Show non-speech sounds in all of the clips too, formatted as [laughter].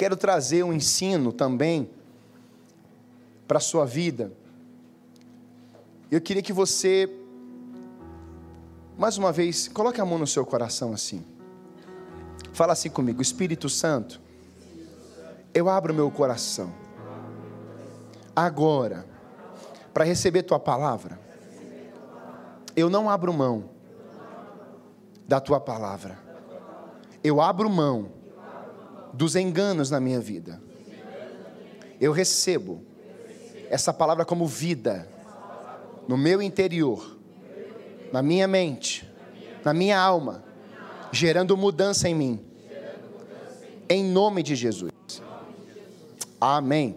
quero trazer um ensino também para a sua vida. Eu queria que você, mais uma vez, coloque a mão no seu coração assim. Fala assim comigo, Espírito Santo, eu abro meu coração agora para receber tua palavra. Eu não abro mão da tua palavra. Eu abro mão dos enganos na minha vida. Eu recebo essa palavra como vida no meu interior, na minha mente, na minha alma, gerando mudança em mim. Em nome de Jesus. Amém.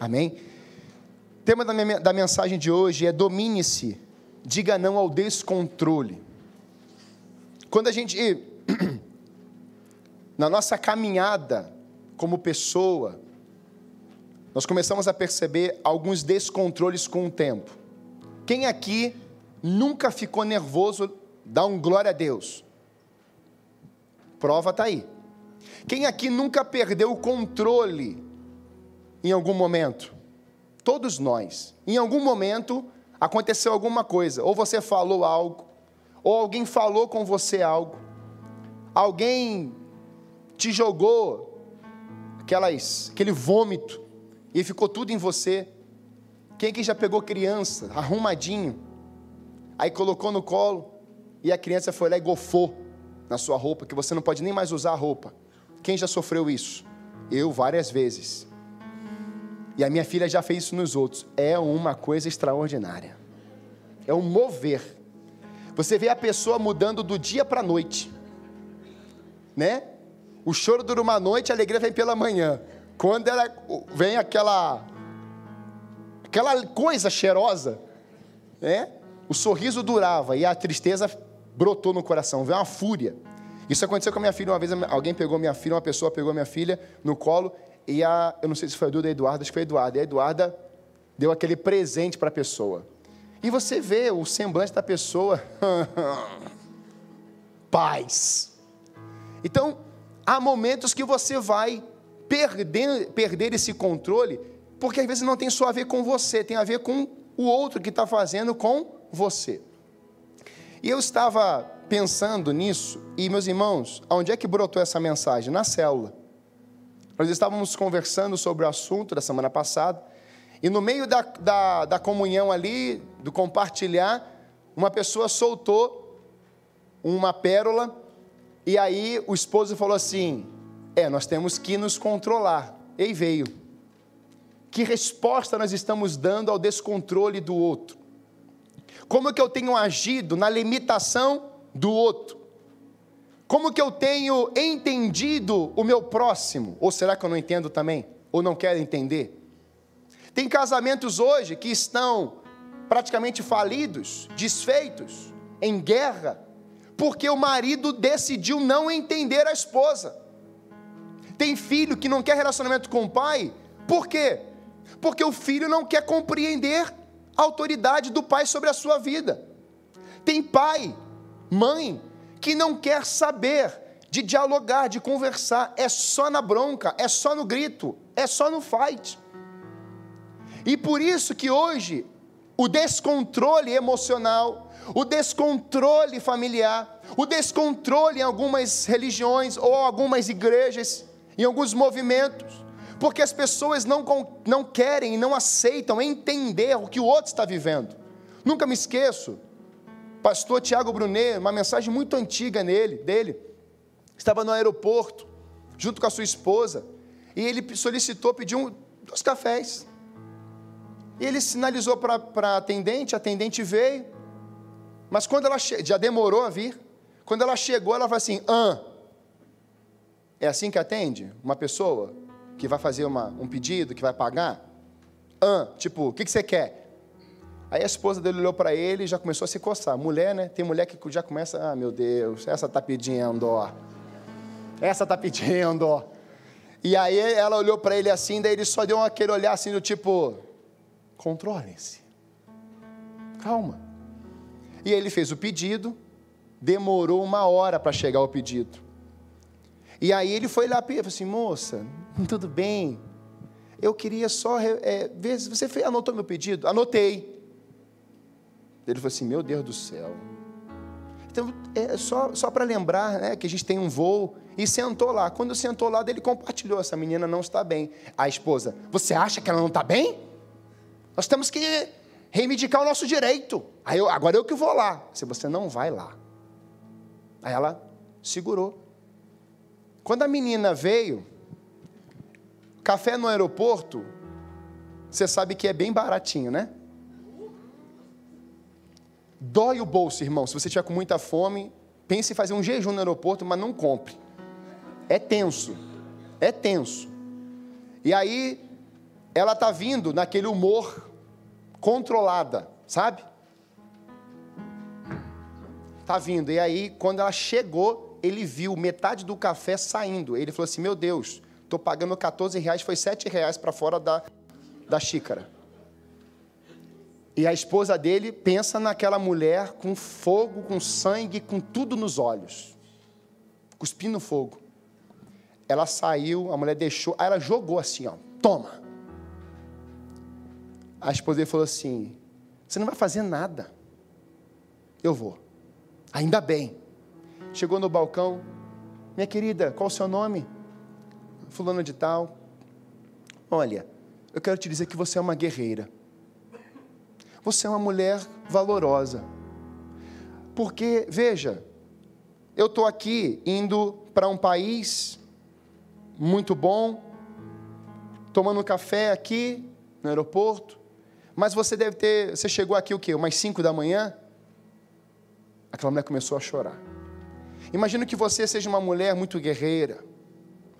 Amém. O tema da, minha, da mensagem de hoje é domine-se, diga não ao descontrole. Quando a gente [clears throat] na nossa caminhada como pessoa, nós começamos a perceber alguns descontroles com o tempo. Quem aqui nunca ficou nervoso, dá um glória a Deus. Prova está aí. Quem aqui nunca perdeu o controle em algum momento? Todos nós. Em algum momento aconteceu alguma coisa, ou você falou algo, ou alguém falou com você algo, alguém te jogou aquelas, aquele vômito e ficou tudo em você. Quem aqui já pegou criança, arrumadinho, aí colocou no colo e a criança foi lá e gofou na sua roupa, que você não pode nem mais usar a roupa. Quem já sofreu isso? Eu várias vezes. E a minha filha já fez isso nos outros. É uma coisa extraordinária. É um mover. Você vê a pessoa mudando do dia para a noite, né? O choro dura uma noite, a alegria vem pela manhã. Quando ela vem aquela aquela coisa cheirosa, né? O sorriso durava e a tristeza brotou no coração, veio uma fúria. Isso aconteceu com a minha filha uma vez, alguém pegou minha filha, uma pessoa pegou minha filha no colo e a, eu não sei se foi a Duda Eduarda, acho que foi a Eduarda, e a Eduarda deu aquele presente para a pessoa. E você vê o semblante da pessoa, [laughs] paz. Então, há momentos que você vai perder, perder esse controle, porque às vezes não tem só a ver com você, tem a ver com o outro que está fazendo com você. E eu estava pensando nisso, e meus irmãos, aonde é que brotou essa mensagem? Na célula. Nós estávamos conversando sobre o assunto da semana passada, e no meio da, da, da comunhão ali, do compartilhar, uma pessoa soltou uma pérola e aí o esposo falou assim: É, nós temos que nos controlar. E veio. Que resposta nós estamos dando ao descontrole do outro? Como que eu tenho agido na limitação do outro? Como que eu tenho entendido o meu próximo? Ou será que eu não entendo também? Ou não quero entender? Tem casamentos hoje que estão praticamente falidos, desfeitos, em guerra, porque o marido decidiu não entender a esposa. Tem filho que não quer relacionamento com o pai, por quê? Porque o filho não quer compreender a autoridade do pai sobre a sua vida. Tem pai, mãe, que não quer saber de dialogar, de conversar, é só na bronca, é só no grito, é só no fight. E por isso que hoje o descontrole emocional, o descontrole familiar, o descontrole em algumas religiões ou algumas igrejas, em alguns movimentos, porque as pessoas não, não querem e não aceitam entender o que o outro está vivendo. Nunca me esqueço, pastor Tiago Brunet, uma mensagem muito antiga nele, dele, estava no aeroporto, junto com a sua esposa, e ele solicitou, pediu um, dois cafés. Ele sinalizou para a atendente, a atendente veio, mas quando ela já demorou a vir, quando ela chegou, ela falou assim: ah, é assim que atende uma pessoa que vai fazer uma, um pedido, que vai pagar? Ah, tipo, o que, que você quer? Aí a esposa dele olhou para ele e já começou a se coçar. Mulher, né? Tem mulher que já começa, ah, meu Deus, essa tá pedindo, ó. Essa tá pedindo, ó. E aí ela olhou para ele assim, daí ele só deu aquele olhar assim do tipo, controlem-se. Calma. E ele fez o pedido, demorou uma hora para chegar ao pedido. E aí ele foi lá e falou assim: moça, [laughs] Tudo bem. Eu queria só é, ver se você fez, anotou meu pedido? Anotei. Ele falou assim: Meu Deus do céu. Então, é só, só para lembrar né, que a gente tem um voo. E sentou lá. Quando sentou lá, ele compartilhou: essa menina não está bem. A esposa: Você acha que ela não está bem? Nós temos que reivindicar o nosso direito. Aí eu, agora eu que vou lá. Se você não vai lá. Aí ela segurou. Quando a menina veio, café no aeroporto, você sabe que é bem baratinho, né? Dói o bolso, irmão. Se você estiver com muita fome, pense em fazer um jejum no aeroporto, mas não compre. É tenso. É tenso. E aí, ela está vindo naquele humor controlada, sabe? Tá vindo. E aí, quando ela chegou, ele viu metade do café saindo. Ele falou assim: Meu Deus, estou pagando 14 reais, foi 7 reais para fora da, da xícara. E a esposa dele pensa naquela mulher com fogo, com sangue, com tudo nos olhos, cuspindo fogo. Ela saiu, a mulher deixou, aí ela jogou assim, ó, toma. A esposa dele falou assim: Você não vai fazer nada. Eu vou. Ainda bem. Chegou no balcão, minha querida, qual o seu nome? Fulano de tal. Olha, eu quero te dizer que você é uma guerreira. Você é uma mulher valorosa. Porque, veja, eu estou aqui indo para um país muito bom, tomando um café aqui no aeroporto, mas você deve ter, você chegou aqui o quê? Umas 5 da manhã? Aquela mulher começou a chorar. Imagino que você seja uma mulher muito guerreira.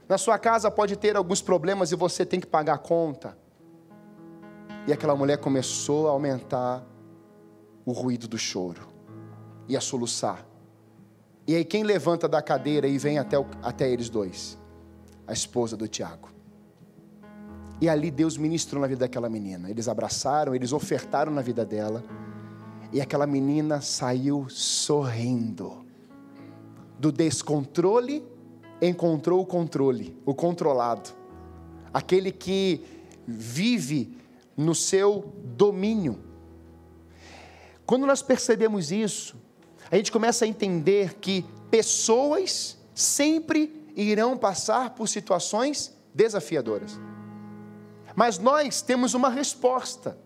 Na sua casa pode ter alguns problemas e você tem que pagar a conta. E aquela mulher começou a aumentar o ruído do choro e a soluçar. E aí quem levanta da cadeira e vem até, o, até eles dois? A esposa do Tiago. E ali Deus ministrou na vida daquela menina. Eles abraçaram, eles ofertaram na vida dela. E aquela menina saiu sorrindo. Do descontrole, encontrou o controle, o controlado. Aquele que vive no seu domínio. Quando nós percebemos isso, a gente começa a entender que pessoas sempre irão passar por situações desafiadoras. Mas nós temos uma resposta,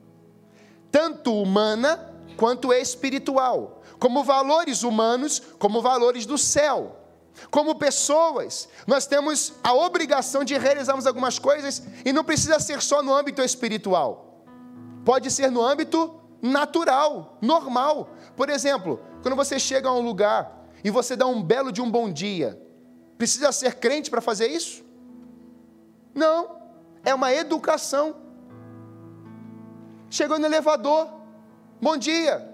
tanto humana quanto espiritual, como valores humanos, como valores do céu. Como pessoas, nós temos a obrigação de realizarmos algumas coisas e não precisa ser só no âmbito espiritual. Pode ser no âmbito natural, normal. Por exemplo, quando você chega a um lugar e você dá um belo de um bom dia, precisa ser crente para fazer isso? Não, é uma educação. Chegou no elevador, bom dia.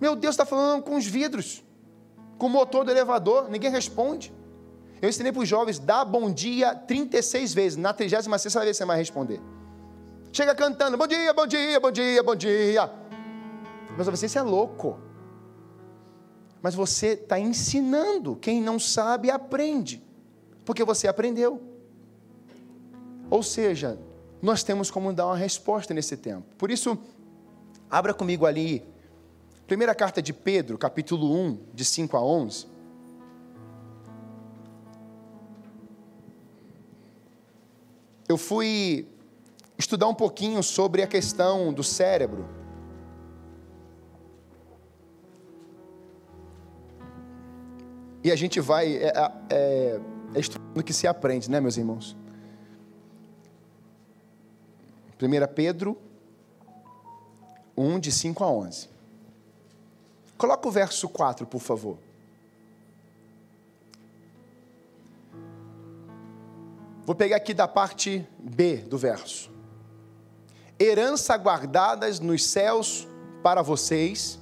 Meu Deus, está falando com os vidros com o motor do elevador, ninguém responde. Eu ensinei para os jovens, dá bom dia 36 vezes, na 36 vez você vai responder. Chega cantando, bom dia, bom dia, bom dia, bom dia. Mas você, isso é louco. Mas você está ensinando, quem não sabe aprende, porque você aprendeu. Ou seja, nós temos como dar uma resposta nesse tempo. Por isso, abra comigo ali Primeira carta de Pedro, capítulo 1, de 5 a 11. Eu fui estudar um pouquinho sobre a questão do cérebro. E a gente vai. É, é, é estudando que se aprende, né, meus irmãos? 1 Pedro 1, de 5 a 11. Coloca o verso 4, por favor. Vou pegar aqui da parte B do verso. Herança guardadas nos céus para vocês,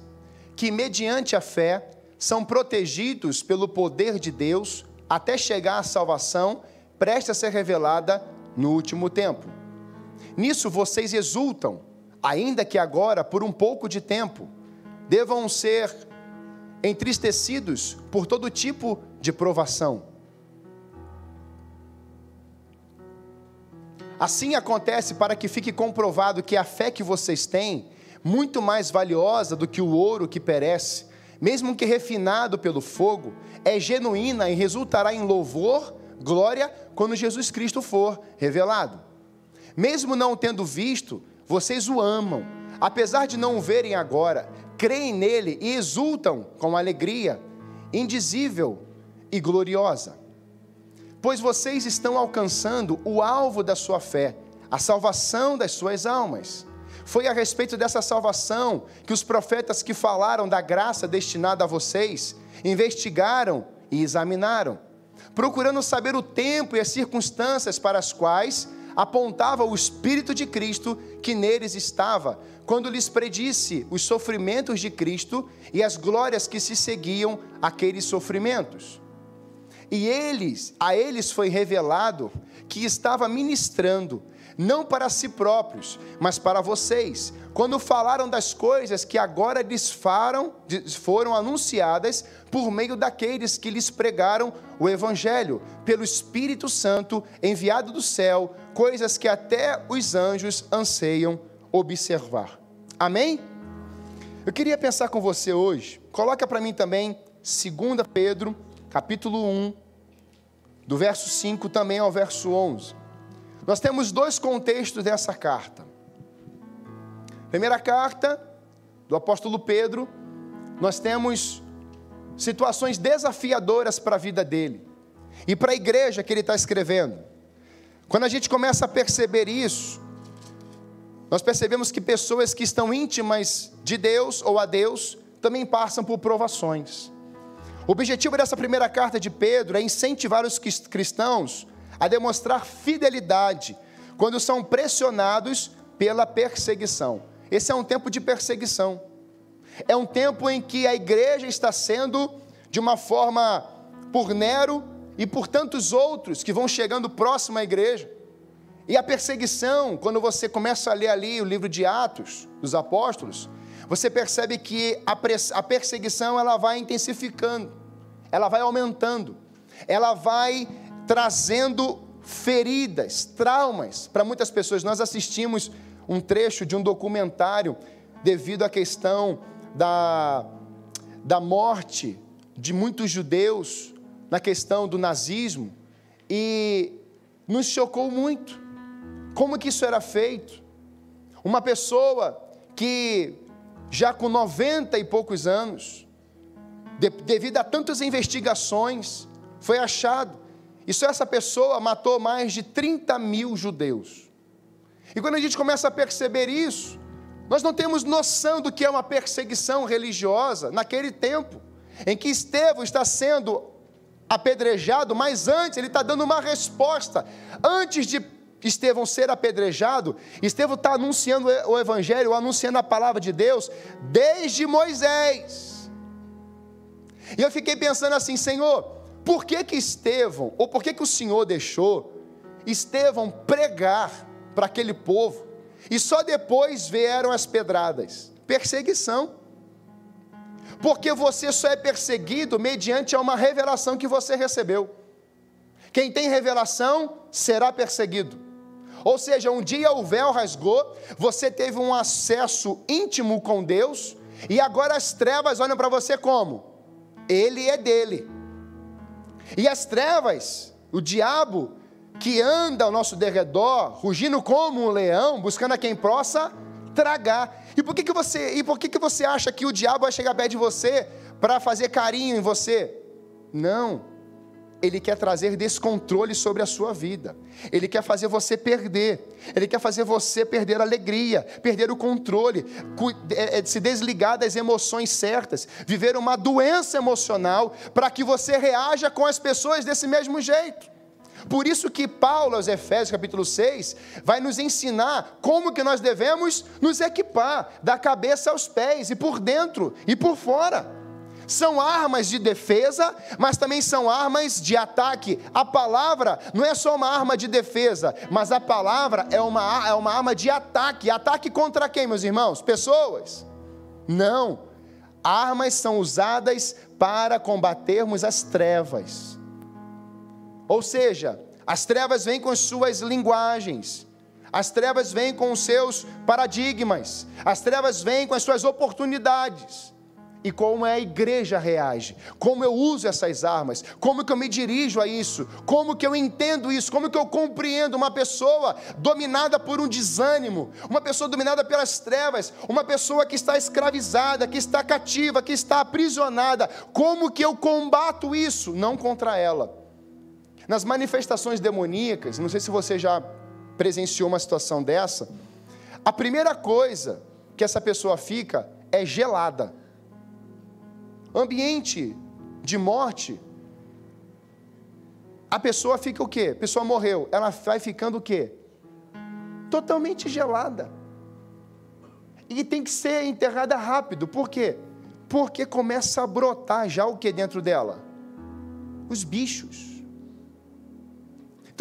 que mediante a fé são protegidos pelo poder de Deus até chegar à salvação, presta a ser revelada no último tempo. Nisso vocês exultam, ainda que agora por um pouco de tempo devam ser entristecidos por todo tipo de provação. Assim acontece para que fique comprovado que a fé que vocês têm, muito mais valiosa do que o ouro que perece, mesmo que refinado pelo fogo, é genuína e resultará em louvor, glória, quando Jesus Cristo for revelado. Mesmo não tendo visto, vocês o amam, apesar de não o verem agora, creem nele e exultam com alegria indizível e gloriosa. Pois vocês estão alcançando o alvo da sua fé, a salvação das suas almas. Foi a respeito dessa salvação que os profetas que falaram da graça destinada a vocês investigaram e examinaram, procurando saber o tempo e as circunstâncias para as quais apontava o Espírito de Cristo que neles estava, quando lhes predisse os sofrimentos de Cristo e as glórias que se seguiam àqueles sofrimentos. E eles, a eles foi revelado que estava ministrando não para si próprios, mas para vocês, quando falaram das coisas que agora lhes foram anunciadas por meio daqueles que lhes pregaram o Evangelho, pelo Espírito Santo enviado do céu, coisas que até os anjos anseiam observar. Amém? Eu queria pensar com você hoje, coloca para mim também 2 Pedro, capítulo 1, do verso 5 também ao verso 11. Nós temos dois contextos dessa carta. Primeira carta do apóstolo Pedro, nós temos situações desafiadoras para a vida dele e para a igreja que ele está escrevendo. Quando a gente começa a perceber isso, nós percebemos que pessoas que estão íntimas de Deus ou a Deus também passam por provações. O objetivo dessa primeira carta de Pedro é incentivar os cristãos a demonstrar fidelidade quando são pressionados pela perseguição. Esse é um tempo de perseguição. É um tempo em que a igreja está sendo, de uma forma por Nero e por tantos outros que vão chegando próximo à igreja. E a perseguição, quando você começa a ler ali o livro de Atos dos Apóstolos, você percebe que a perseguição ela vai intensificando, ela vai aumentando, ela vai trazendo feridas, traumas para muitas pessoas. Nós assistimos um trecho de um documentário devido à questão da, da morte de muitos judeus na questão do nazismo e nos chocou muito. Como que isso era feito? Uma pessoa que já com 90 e poucos anos, de, devido a tantas investigações, foi achado só essa pessoa matou mais de 30 mil judeus. E quando a gente começa a perceber isso, nós não temos noção do que é uma perseguição religiosa naquele tempo, em que Estevão está sendo apedrejado, mas antes ele está dando uma resposta. Antes de Estevão ser apedrejado, Estevão está anunciando o Evangelho, anunciando a palavra de Deus, desde Moisés. E eu fiquei pensando assim, Senhor, por que que Estevão, ou por que que o Senhor deixou Estevão pregar para aquele povo e só depois vieram as pedradas? Perseguição. Porque você só é perseguido mediante uma revelação que você recebeu. Quem tem revelação será perseguido. Ou seja, um dia o véu rasgou, você teve um acesso íntimo com Deus, e agora as trevas olham para você como? Ele é dele. E as trevas, o diabo que anda ao nosso derredor, rugindo como um leão, buscando a quem possa tragar. E por que, que você, e por que, que você acha que o diabo vai chegar perto de você para fazer carinho em você? Não. Ele quer trazer descontrole sobre a sua vida. Ele quer fazer você perder. Ele quer fazer você perder a alegria, perder o controle, é, é, se desligar das emoções certas, viver uma doença emocional para que você reaja com as pessoas desse mesmo jeito. Por isso que Paulo, aos Efésios capítulo 6, vai nos ensinar como que nós devemos nos equipar, da cabeça aos pés, e por dentro e por fora são armas de defesa, mas também são armas de ataque. A palavra não é só uma arma de defesa, mas a palavra é uma, é uma arma de ataque. Ataque contra quem, meus irmãos? Pessoas? Não. Armas são usadas para combatermos as trevas. Ou seja, as trevas vêm com as suas linguagens, As trevas vêm com os seus paradigmas, as trevas vêm com as suas oportunidades. E como é a igreja reage, como eu uso essas armas, como que eu me dirijo a isso, como que eu entendo isso, como que eu compreendo uma pessoa dominada por um desânimo, uma pessoa dominada pelas trevas, uma pessoa que está escravizada, que está cativa, que está aprisionada, como que eu combato isso? Não contra ela. Nas manifestações demoníacas, não sei se você já presenciou uma situação dessa, a primeira coisa que essa pessoa fica é gelada. Ambiente de morte, a pessoa fica o quê? A pessoa morreu, ela vai ficando o quê? Totalmente gelada. E tem que ser enterrada rápido. Por quê? Porque começa a brotar já o que dentro dela? Os bichos.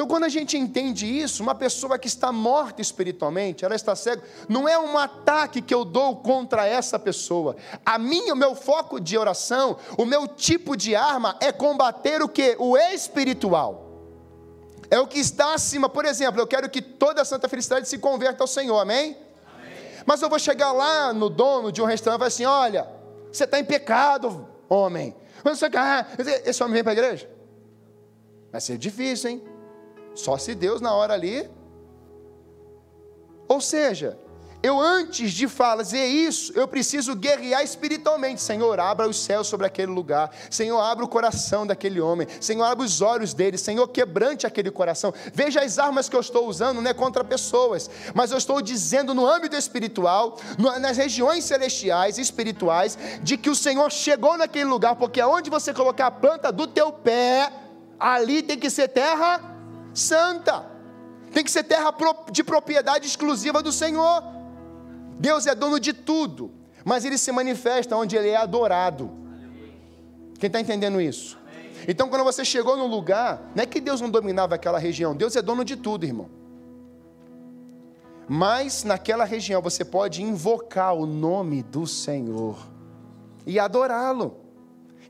Então, quando a gente entende isso, uma pessoa que está morta espiritualmente, ela está cega, não é um ataque que eu dou contra essa pessoa. A minha, o meu foco de oração, o meu tipo de arma é combater o que? O espiritual. É o que está acima. Por exemplo, eu quero que toda a Santa Felicidade se converta ao Senhor, amém? amém. Mas eu vou chegar lá no dono de um restaurante e falar assim: olha, você está em pecado, homem. Mas você, ah, esse homem vem para a igreja? Vai ser difícil, hein? Só se Deus na hora ali. Ou seja, eu antes de fazer isso, eu preciso guerrear espiritualmente. Senhor, abra os céus sobre aquele lugar. Senhor, abra o coração daquele homem. Senhor, abra os olhos dele. Senhor, quebrante aquele coração. Veja as armas que eu estou usando, não é contra pessoas, mas eu estou dizendo no âmbito espiritual, nas regiões celestiais e espirituais, de que o Senhor chegou naquele lugar, porque aonde você colocar a planta do teu pé, ali tem que ser terra santa. Tem que ser terra de propriedade exclusiva do Senhor. Deus é dono de tudo, mas ele se manifesta onde ele é adorado. Quem está entendendo isso? Então, quando você chegou no lugar, não é que Deus não dominava aquela região, Deus é dono de tudo, irmão. Mas naquela região você pode invocar o nome do Senhor e adorá-lo.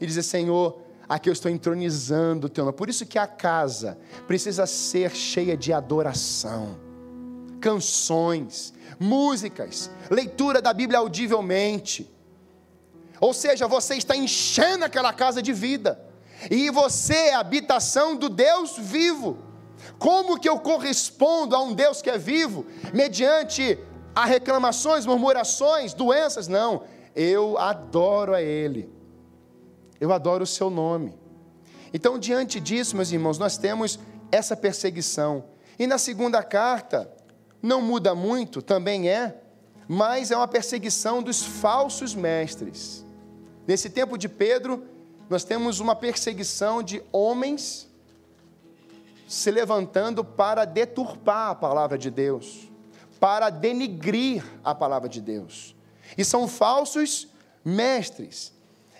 E dizer: Senhor, aqui eu estou entronizando o teu nome. Por isso que a casa precisa ser cheia de adoração, canções, músicas, leitura da Bíblia audivelmente. Ou seja, você está enchendo aquela casa de vida. E você é a habitação do Deus vivo. Como que eu correspondo a um Deus que é vivo mediante a reclamações, murmurações, doenças? Não, eu adoro a Ele eu adoro o seu nome. Então, diante disso, meus irmãos, nós temos essa perseguição. E na segunda carta, não muda muito, também é, mas é uma perseguição dos falsos mestres. Nesse tempo de Pedro, nós temos uma perseguição de homens se levantando para deturpar a palavra de Deus, para denigrir a palavra de Deus. E são falsos mestres.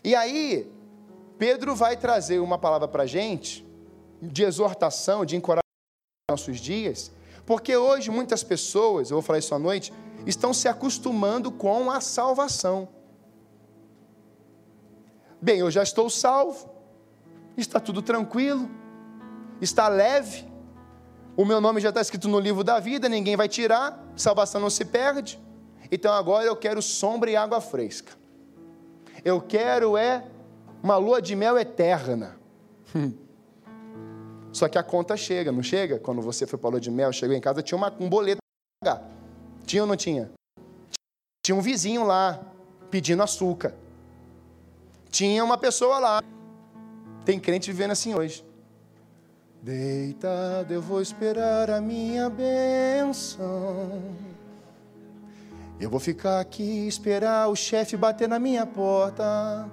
E aí, Pedro vai trazer uma palavra para a gente, de exortação, de encorajamento nos nossos dias, porque hoje muitas pessoas, eu vou falar isso à noite, estão se acostumando com a salvação. Bem, eu já estou salvo, está tudo tranquilo, está leve, o meu nome já está escrito no livro da vida, ninguém vai tirar, salvação não se perde. Então agora eu quero sombra e água fresca. Eu quero é uma lua de mel eterna. [laughs] Só que a conta chega, não chega? Quando você foi para a lua de mel, chegou em casa, tinha uma, um boleto para pagar. Tinha ou não tinha? Tinha um vizinho lá pedindo açúcar. Tinha uma pessoa lá. Tem crente vivendo assim hoje. Deitado eu vou esperar a minha bênção. Eu vou ficar aqui esperar o chefe bater na minha porta.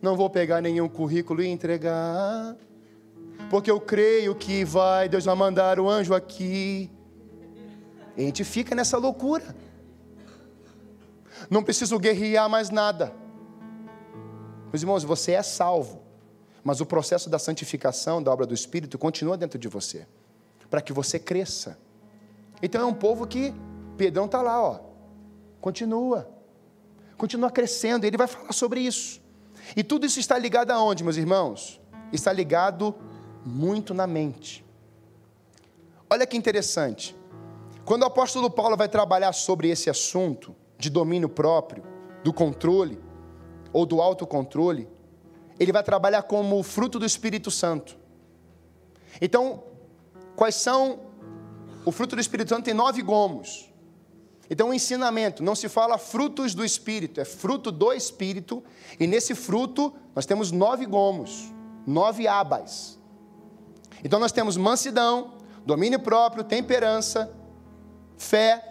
Não vou pegar nenhum currículo e entregar, porque eu creio que vai, Deus vai mandar o anjo aqui. E a gente fica nessa loucura. Não preciso guerrear mais nada. Meus irmãos, você é salvo, mas o processo da santificação, da obra do Espírito, continua dentro de você, para que você cresça. Então é um povo que, Pedrão está lá, ó, continua, continua crescendo, ele vai falar sobre isso. E tudo isso está ligado aonde, meus irmãos? Está ligado muito na mente. Olha que interessante. Quando o apóstolo Paulo vai trabalhar sobre esse assunto de domínio próprio, do controle ou do autocontrole, ele vai trabalhar como fruto do Espírito Santo. Então, quais são o fruto do Espírito Santo tem nove gomos. Então, o ensinamento não se fala frutos do Espírito, é fruto do Espírito, e nesse fruto nós temos nove gomos, nove abas. Então, nós temos mansidão, domínio próprio, temperança, fé,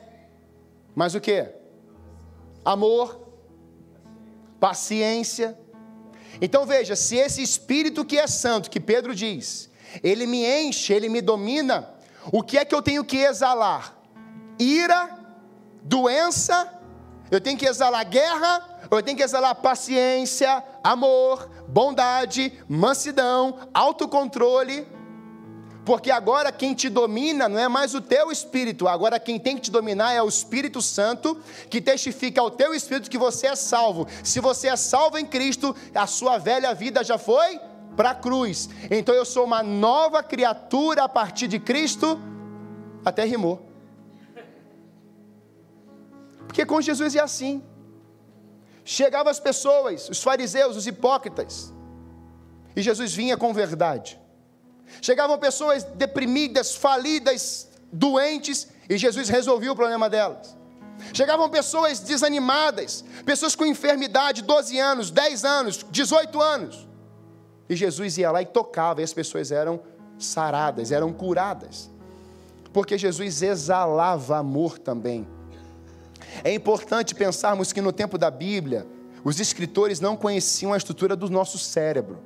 mas o que? Amor, paciência. Então veja, se esse Espírito que é santo, que Pedro diz, ele me enche, ele me domina, o que é que eu tenho que exalar? Ira, doença, eu tenho que exalar guerra, eu tenho que exalar paciência, amor, bondade, mansidão, autocontrole. Porque agora quem te domina não é mais o teu espírito, agora quem tem que te dominar é o Espírito Santo, que testifica ao teu espírito que você é salvo. Se você é salvo em Cristo, a sua velha vida já foi para a cruz. Então eu sou uma nova criatura a partir de Cristo. Até rimou. Porque com Jesus é assim. Chegavam as pessoas, os fariseus, os hipócritas, e Jesus vinha com verdade. Chegavam pessoas deprimidas, falidas, doentes, e Jesus resolvia o problema delas. Chegavam pessoas desanimadas, pessoas com enfermidade, 12 anos, 10 anos, 18 anos. E Jesus ia lá e tocava, e as pessoas eram saradas, eram curadas. Porque Jesus exalava amor também. É importante pensarmos que no tempo da Bíblia, os escritores não conheciam a estrutura do nosso cérebro.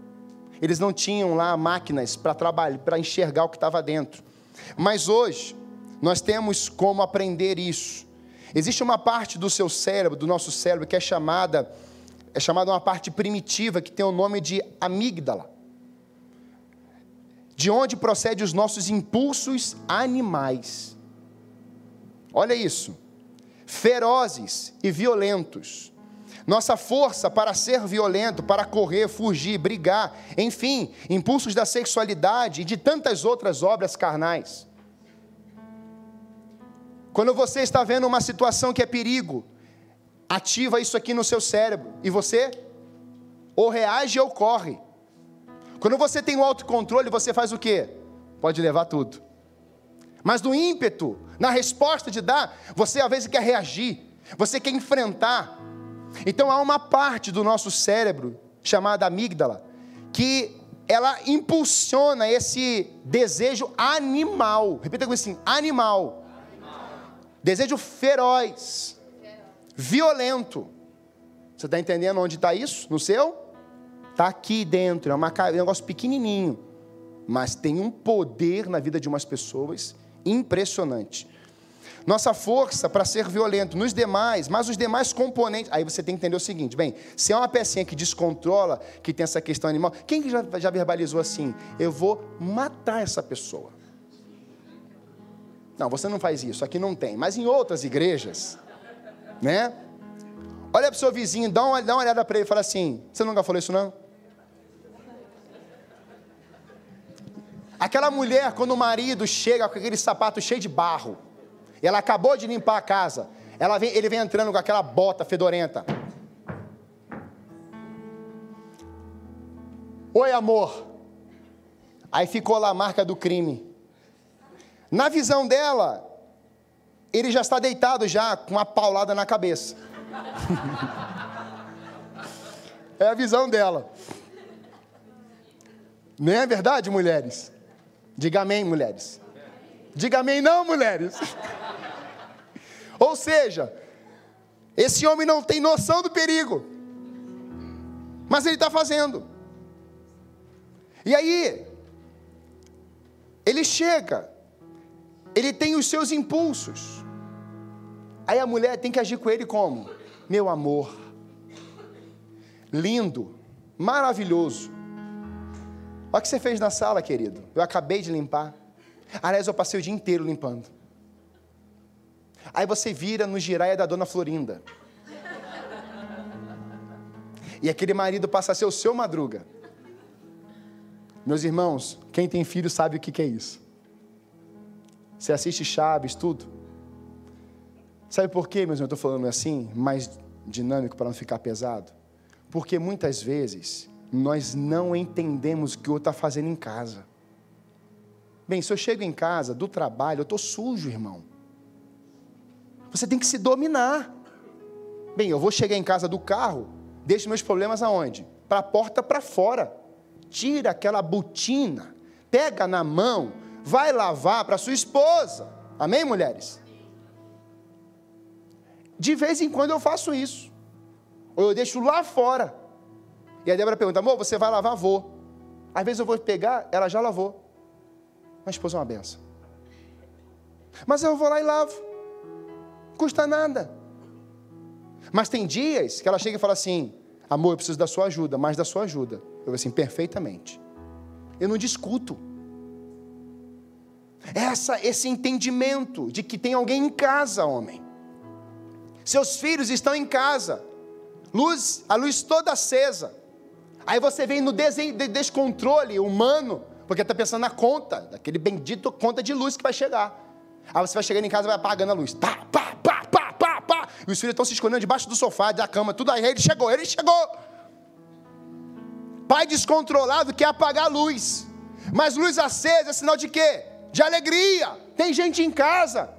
Eles não tinham lá máquinas para trabalhar, para enxergar o que estava dentro. Mas hoje, nós temos como aprender isso. Existe uma parte do seu cérebro, do nosso cérebro, que é chamada é chamada uma parte primitiva que tem o nome de amígdala. De onde procede os nossos impulsos animais. Olha isso. Ferozes e violentos. Nossa força para ser violento, para correr, fugir, brigar, enfim, impulsos da sexualidade e de tantas outras obras carnais. Quando você está vendo uma situação que é perigo, ativa isso aqui no seu cérebro e você ou reage ou corre. Quando você tem o autocontrole, você faz o quê? Pode levar tudo. Mas no ímpeto, na resposta de dar, você às vezes quer reagir, você quer enfrentar. Então há uma parte do nosso cérebro chamada amígdala que ela impulsiona esse desejo animal. Repita comigo assim: animal. animal. Desejo feroz violento. Você está entendendo onde está isso? No seu? Está aqui dentro, é, uma, é um negócio pequenininho, mas tem um poder na vida de umas pessoas impressionante. Nossa força para ser violento nos demais, mas os demais componentes. Aí você tem que entender o seguinte: bem, se é uma pecinha que descontrola, que tem essa questão animal, quem já, já verbalizou assim? Eu vou matar essa pessoa. Não, você não faz isso, aqui não tem. Mas em outras igrejas, né? Olha para o seu vizinho, dá uma, dá uma olhada para ele e fala assim: Você nunca falou isso, não? Aquela mulher, quando o marido chega com aquele sapato cheio de barro, e ela acabou de limpar a casa, ela vem, ele vem entrando com aquela bota fedorenta. Oi, amor. Aí ficou lá a marca do crime. Na visão dela, ele já está deitado já com uma paulada na cabeça. [laughs] é a visão dela. Não é verdade, mulheres? Diga amém, mulheres. Diga amém, não, mulheres. [laughs] Ou seja, esse homem não tem noção do perigo, mas ele está fazendo. E aí, ele chega, ele tem os seus impulsos. Aí a mulher tem que agir com ele como? Meu amor. Lindo, maravilhoso. Olha o que você fez na sala, querido. Eu acabei de limpar. Aliás, eu passei o dia inteiro limpando. Aí você vira no giraia da dona Florinda. E aquele marido passa a ser o seu madruga. Meus irmãos, quem tem filho sabe o que é isso. Você assiste Chaves, tudo. Sabe por quê, meus irmãos, eu estou falando assim, mais dinâmico para não ficar pesado? Porque muitas vezes nós não entendemos o que o outro está fazendo em casa. Bem, se eu chego em casa do trabalho, eu estou sujo, irmão. Você tem que se dominar. Bem, eu vou chegar em casa do carro, deixo meus problemas aonde? Para a porta para fora. Tira aquela botina, pega na mão, vai lavar para sua esposa. Amém, mulheres? De vez em quando eu faço isso. Ou eu deixo lá fora. E a Débora pergunta, amor, você vai lavar? Vou. Às vezes eu vou pegar, ela já lavou. Minha esposa é uma benção. Mas eu vou lá e lavo. Custa nada. Mas tem dias que ela chega e fala assim: amor, eu preciso da sua ajuda, mais da sua ajuda. Eu vou assim, perfeitamente. Eu não discuto. Essa, esse entendimento de que tem alguém em casa, homem. Seus filhos estão em casa, luz, a luz toda acesa. Aí você vem no descontrole humano, porque está pensando na conta, daquele bendito conta de luz que vai chegar. Aí você vai chegando em casa e vai apagando a luz. Pá, pá, pá, pá, pá, pá. E os filhos estão se escondendo debaixo do sofá, da cama, tudo aí. Ele chegou, ele chegou. Pai descontrolado quer apagar a luz. Mas luz acesa é sinal de quê? De alegria. Tem gente em casa.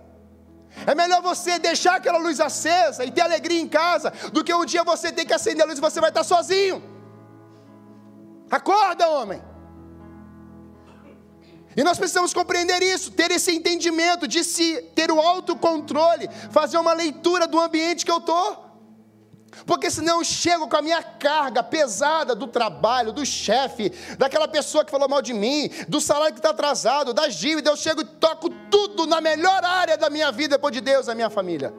É melhor você deixar aquela luz acesa e ter alegria em casa do que um dia você ter que acender a luz e você vai estar sozinho. Acorda, homem. E nós precisamos compreender isso, ter esse entendimento de se ter o autocontrole, fazer uma leitura do ambiente que eu estou. Porque senão eu chego com a minha carga pesada do trabalho, do chefe, daquela pessoa que falou mal de mim, do salário que está atrasado, das dívidas, eu chego e toco tudo na melhor área da minha vida, depois de Deus, a minha família.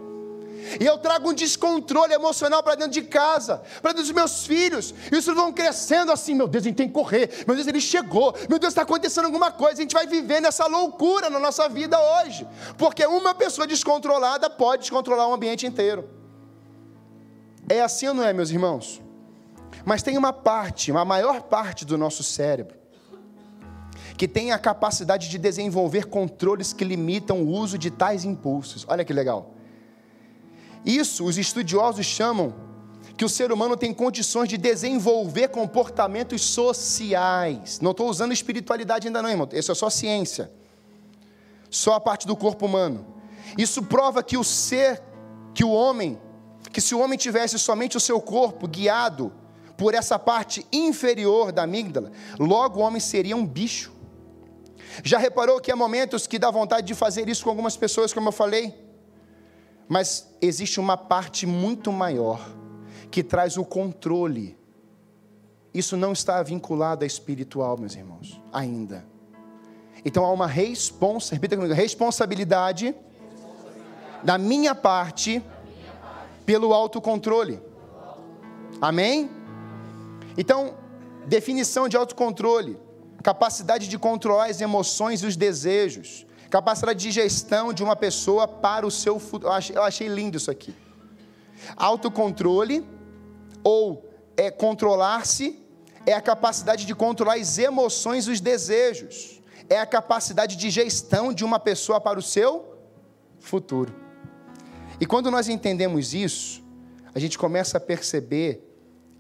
E eu trago um descontrole emocional para dentro de casa, para dentro dos meus filhos. E os filhos vão crescendo assim: meu Deus, a gente tem que correr. Meu Deus, ele chegou. Meu Deus, está acontecendo alguma coisa. A gente vai viver nessa loucura na nossa vida hoje. Porque uma pessoa descontrolada pode descontrolar o ambiente inteiro. É assim ou não é, meus irmãos? Mas tem uma parte, uma maior parte do nosso cérebro, que tem a capacidade de desenvolver controles que limitam o uso de tais impulsos. Olha que legal. Isso os estudiosos chamam que o ser humano tem condições de desenvolver comportamentos sociais. Não estou usando espiritualidade ainda não, irmão. Isso é só ciência. Só a parte do corpo humano. Isso prova que o ser, que o homem, que se o homem tivesse somente o seu corpo guiado por essa parte inferior da amígdala, logo o homem seria um bicho. Já reparou que há momentos que dá vontade de fazer isso com algumas pessoas, como eu falei? Mas existe uma parte muito maior que traz o controle. Isso não está vinculado à espiritual, meus irmãos, ainda. Então há uma responsa, repita comigo, responsabilidade da minha parte pelo autocontrole. Amém? Então, definição de autocontrole: capacidade de controlar as emoções e os desejos, capacidade de gestão de uma pessoa para o seu futuro. Eu achei, lindo isso aqui. Autocontrole ou é controlar-se é a capacidade de controlar as emoções e os desejos. É a capacidade de gestão de uma pessoa para o seu futuro. E quando nós entendemos isso, a gente começa a perceber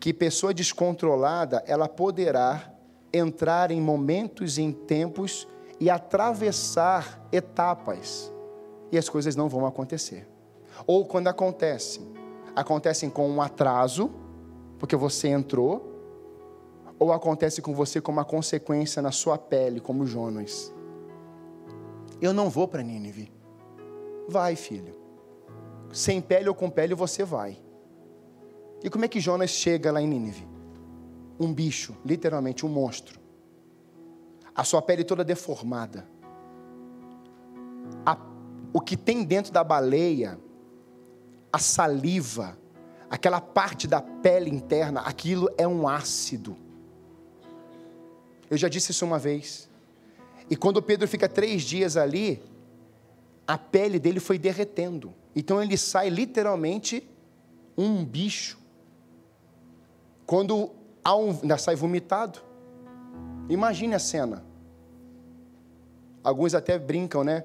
que pessoa descontrolada, ela poderá entrar em momentos, em tempos e atravessar etapas, e as coisas não vão acontecer. Ou quando acontecem, acontecem com um atraso, porque você entrou, ou acontece com você como uma consequência na sua pele, como Jonas. Eu não vou para Nínive. Vai, filho. Sem pele ou com pele você vai. E como é que Jonas chega lá em Nínive? Um bicho, literalmente um monstro a sua pele toda deformada. A, o que tem dentro da baleia, a saliva, aquela parte da pele interna, aquilo é um ácido. Eu já disse isso uma vez. E quando Pedro fica três dias ali, a pele dele foi derretendo. Então ele sai literalmente um bicho. Quando um, sai vomitado. Imagine a cena. Alguns até brincam, né?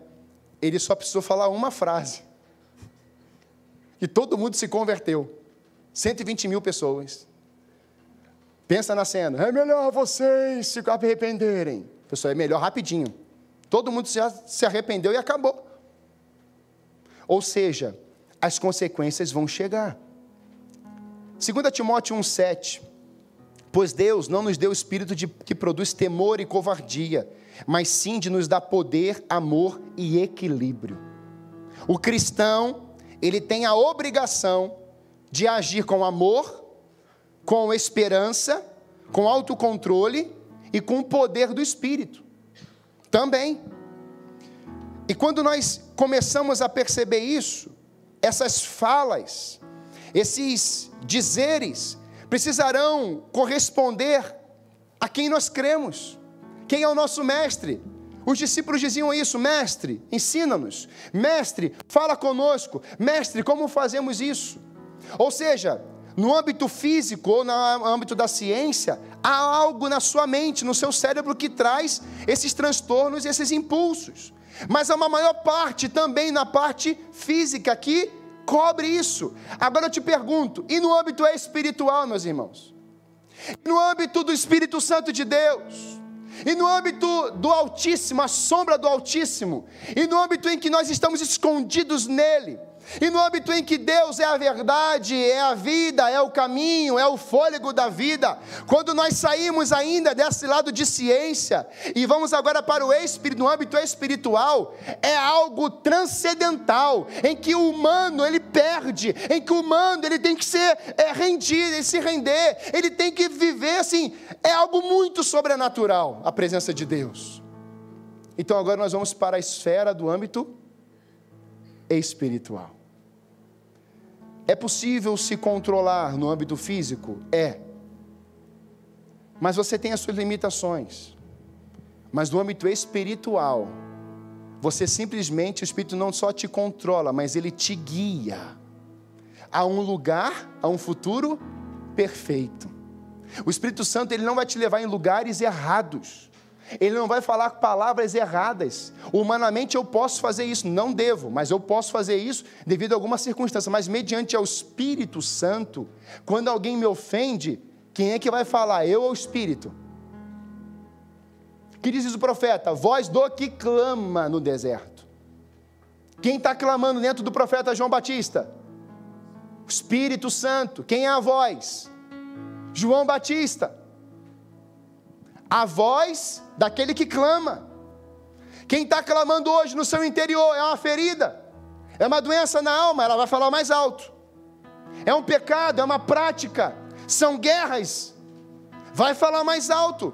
Ele só precisou falar uma frase. E todo mundo se converteu. 120 mil pessoas. Pensa na cena. É melhor vocês se arrependerem. Pessoal, é melhor rapidinho. Todo mundo já se arrependeu e acabou. Ou seja, as consequências vão chegar. 2 Timóteo 1,7 Pois Deus não nos deu espírito de, que produz temor e covardia, mas sim de nos dar poder, amor e equilíbrio. O cristão, ele tem a obrigação de agir com amor, com esperança, com autocontrole e com o poder do Espírito. Também. E quando nós começamos a perceber isso, essas falas, esses dizeres, precisarão corresponder a quem nós cremos. Quem é o nosso mestre? Os discípulos diziam isso: Mestre, ensina-nos. Mestre, fala conosco. Mestre, como fazemos isso? Ou seja, no âmbito físico ou no âmbito da ciência, há algo na sua mente, no seu cérebro que traz esses transtornos esses impulsos. Mas há uma maior parte também na parte física que cobre isso. Agora eu te pergunto, e no âmbito espiritual, meus irmãos? No âmbito do Espírito Santo de Deus? E no âmbito do Altíssimo, a sombra do Altíssimo? E no âmbito em que nós estamos escondidos nele? E no âmbito em que Deus é a verdade, é a vida, é o caminho, é o fôlego da vida, quando nós saímos ainda desse lado de ciência e vamos agora para o espírito, no âmbito espiritual, é algo transcendental, em que o humano ele perde, em que o humano ele tem que ser é, rendido, ele se render, ele tem que viver assim, é algo muito sobrenatural a presença de Deus. Então agora nós vamos para a esfera do âmbito espiritual. É possível se controlar no âmbito físico? É. Mas você tem as suas limitações. Mas no âmbito espiritual, você simplesmente, o Espírito não só te controla, mas ele te guia a um lugar, a um futuro perfeito. O Espírito Santo ele não vai te levar em lugares errados. Ele não vai falar palavras erradas. Humanamente eu posso fazer isso, não devo, mas eu posso fazer isso devido a alguma circunstância. Mas mediante ao Espírito Santo, quando alguém me ofende, quem é que vai falar? Eu ou o Espírito? que diz o profeta? Voz do que clama no deserto. Quem está clamando dentro do profeta João Batista? O Espírito Santo. Quem é a voz? João Batista. A voz daquele que clama. Quem está clamando hoje no seu interior é uma ferida, é uma doença na alma, ela vai falar mais alto. É um pecado, é uma prática, são guerras, vai falar mais alto.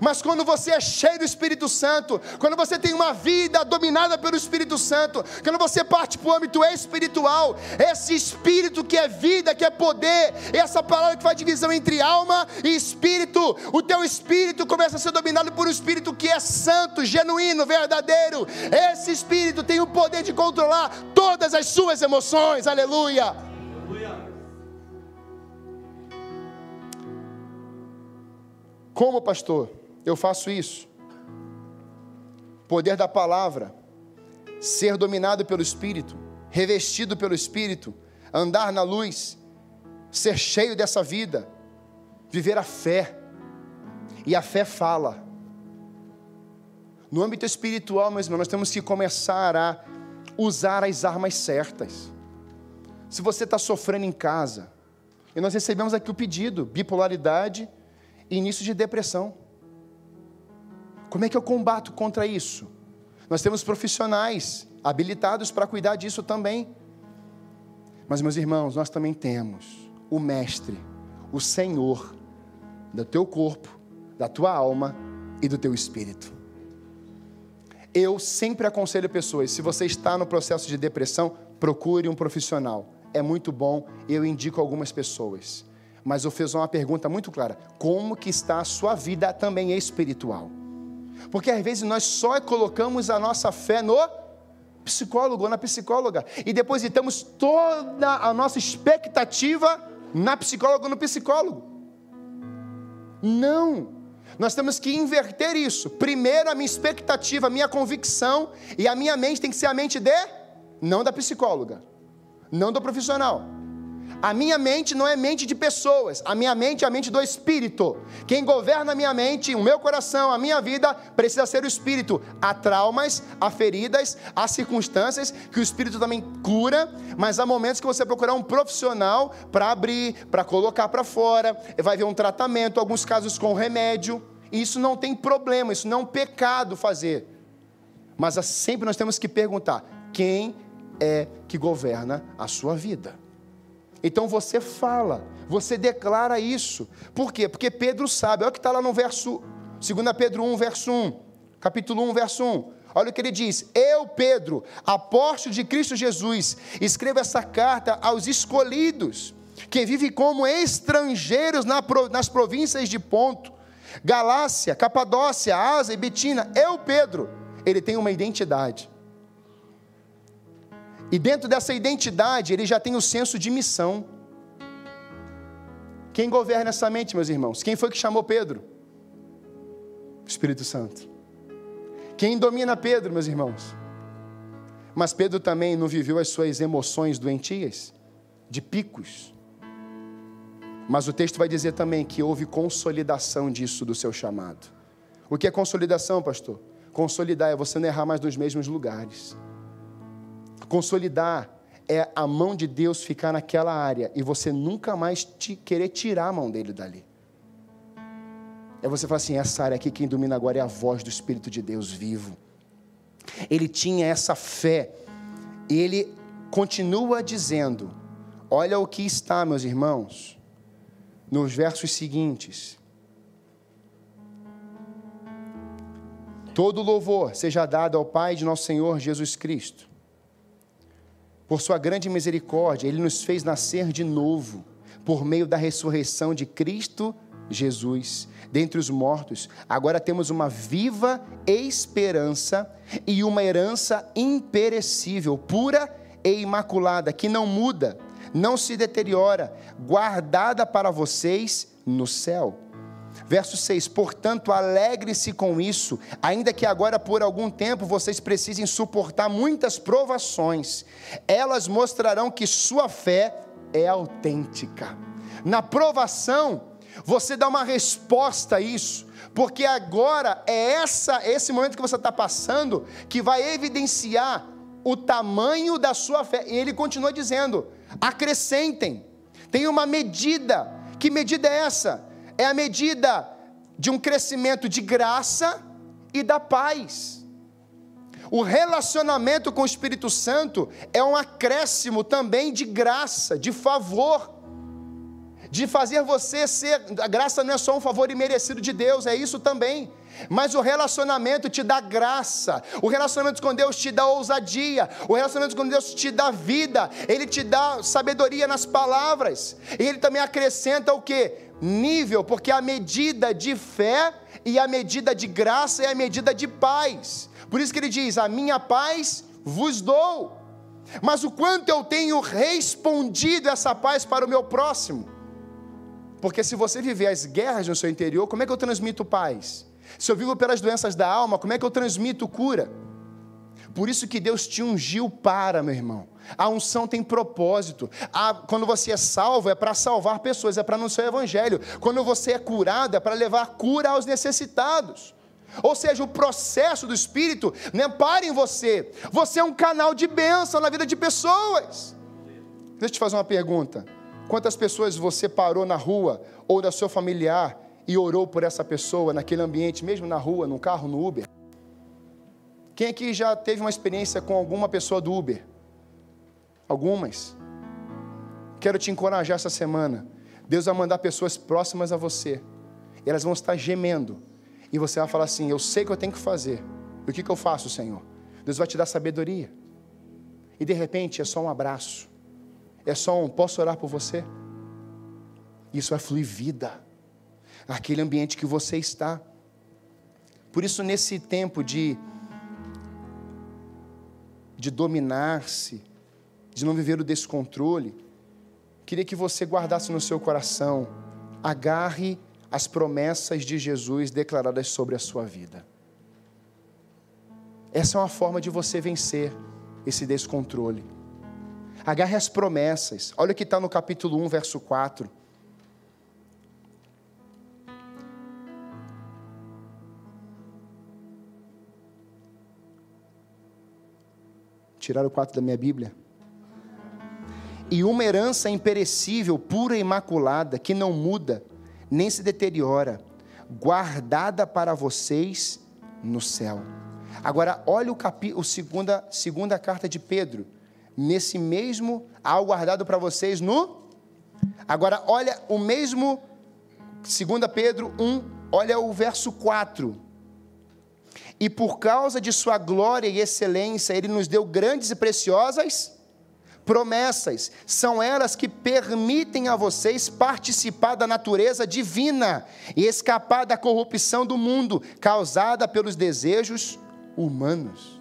Mas quando você é cheio do Espírito Santo, quando você tem uma vida dominada pelo Espírito Santo, quando você parte para o âmbito espiritual, esse Espírito que é vida, que é poder, essa palavra que faz divisão entre alma e espírito, o teu espírito começa a ser dominado por um Espírito que é santo, genuíno, verdadeiro. Esse Espírito tem o poder de controlar todas as suas emoções, aleluia. aleluia. Como pastor? Eu faço isso. Poder da palavra, ser dominado pelo Espírito, revestido pelo Espírito, andar na luz, ser cheio dessa vida, viver a fé. E a fé fala. No âmbito espiritual, meus irmãos, nós temos que começar a usar as armas certas. Se você está sofrendo em casa, e nós recebemos aqui o pedido: bipolaridade e início de depressão. Como é que eu combato contra isso? Nós temos profissionais habilitados para cuidar disso também. Mas, meus irmãos, nós também temos o Mestre, o Senhor do teu corpo, da tua alma e do teu espírito. Eu sempre aconselho pessoas: se você está no processo de depressão, procure um profissional. É muito bom, eu indico algumas pessoas. Mas eu fiz uma pergunta muito clara: como que está a sua vida também espiritual? Porque às vezes nós só colocamos a nossa fé no psicólogo ou na psicóloga e depositamos toda a nossa expectativa na psicóloga ou no psicólogo. Não. Nós temos que inverter isso. Primeiro, a minha expectativa, a minha convicção e a minha mente tem que ser a mente de, não da psicóloga, não do profissional. A minha mente não é mente de pessoas, a minha mente é a mente do Espírito. Quem governa a minha mente, o meu coração, a minha vida, precisa ser o Espírito. Há traumas, há feridas, há circunstâncias que o Espírito também cura, mas há momentos que você procurar um profissional para abrir, para colocar para fora, vai ver um tratamento, alguns casos com remédio. Isso não tem problema, isso não é um pecado fazer. Mas sempre nós temos que perguntar: quem é que governa a sua vida? Então você fala, você declara isso. Por quê? Porque Pedro sabe, olha o que está lá no verso, 2 Pedro 1, verso 1, capítulo 1, verso 1. Olha o que ele diz: Eu, Pedro, apóstolo de Cristo Jesus, escrevo essa carta aos escolhidos, que vivem como estrangeiros nas províncias de Ponto, Galácia, Capadócia, Asa e Betina. Eu, Pedro, ele tem uma identidade. E dentro dessa identidade, ele já tem o senso de missão. Quem governa essa mente, meus irmãos? Quem foi que chamou Pedro? O Espírito Santo. Quem domina Pedro, meus irmãos? Mas Pedro também não viveu as suas emoções doentias, de picos. Mas o texto vai dizer também que houve consolidação disso do seu chamado. O que é consolidação, pastor? Consolidar é você não errar mais nos mesmos lugares. Consolidar é a mão de Deus ficar naquela área e você nunca mais te querer tirar a mão dele dali. É você falar assim: essa área aqui, quem domina agora é a voz do Espírito de Deus vivo. Ele tinha essa fé, e ele continua dizendo: olha o que está, meus irmãos, nos versos seguintes. Todo louvor seja dado ao Pai de nosso Senhor Jesus Cristo por sua grande misericórdia, ele nos fez nascer de novo, por meio da ressurreição de Cristo Jesus dentre os mortos. Agora temos uma viva esperança e uma herança imperecível, pura e imaculada, que não muda, não se deteriora, guardada para vocês no céu. Verso 6: Portanto, alegre-se com isso, ainda que agora por algum tempo vocês precisem suportar muitas provações, elas mostrarão que sua fé é autêntica. Na provação, você dá uma resposta a isso, porque agora é essa, esse momento que você está passando que vai evidenciar o tamanho da sua fé. E ele continua dizendo: acrescentem, tem uma medida. Que medida é essa? É a medida de um crescimento de graça e da paz. O relacionamento com o Espírito Santo é um acréscimo também de graça, de favor, de fazer você ser. A graça não é só um favor imerecido de Deus, é isso também. Mas o relacionamento te dá graça, o relacionamento com Deus te dá ousadia, o relacionamento com Deus te dá vida, ele te dá sabedoria nas palavras, e ele também acrescenta o que? Nível, porque a medida de fé e a medida de graça é a medida de paz. Por isso que ele diz: A minha paz vos dou. Mas o quanto eu tenho respondido essa paz para o meu próximo? Porque se você viver as guerras no seu interior, como é que eu transmito paz? Se eu vivo pelas doenças da alma, como é que eu transmito cura? Por isso que Deus te ungiu para, meu irmão. A unção tem propósito. A, quando você é salvo, é para salvar pessoas, é para anunciar o evangelho. Quando você é curado, é para levar cura aos necessitados. Ou seja, o processo do Espírito não é para em você. Você é um canal de bênção na vida de pessoas. Deixa eu te fazer uma pergunta. Quantas pessoas você parou na rua ou da seu familiar e orou por essa pessoa naquele ambiente, mesmo na rua, no carro, no Uber? Quem aqui já teve uma experiência com alguma pessoa do Uber? Algumas. Quero te encorajar essa semana. Deus vai mandar pessoas próximas a você. Elas vão estar gemendo. E você vai falar assim: Eu sei o que eu tenho que fazer. E o que, que eu faço, Senhor? Deus vai te dar sabedoria. E de repente é só um abraço. É só um posso orar por você? Isso vai fluir vida. Naquele ambiente que você está. Por isso, nesse tempo de, de dominar-se, de não viver o descontrole, queria que você guardasse no seu coração, agarre as promessas de Jesus declaradas sobre a sua vida. Essa é uma forma de você vencer esse descontrole. Agarre as promessas. Olha o que está no capítulo 1, verso 4. Tiraram o 4 da minha Bíblia. E uma herança imperecível, pura e imaculada, que não muda, nem se deteriora, guardada para vocês no céu. Agora, olha o, segunda, segunda carta de Pedro. Nesse mesmo, há guardado para vocês no. Agora, olha o mesmo, segunda Pedro 1, olha o verso 4. E por causa de sua glória e excelência, ele nos deu grandes e preciosas promessas. São elas que permitem a vocês participar da natureza divina e escapar da corrupção do mundo causada pelos desejos humanos.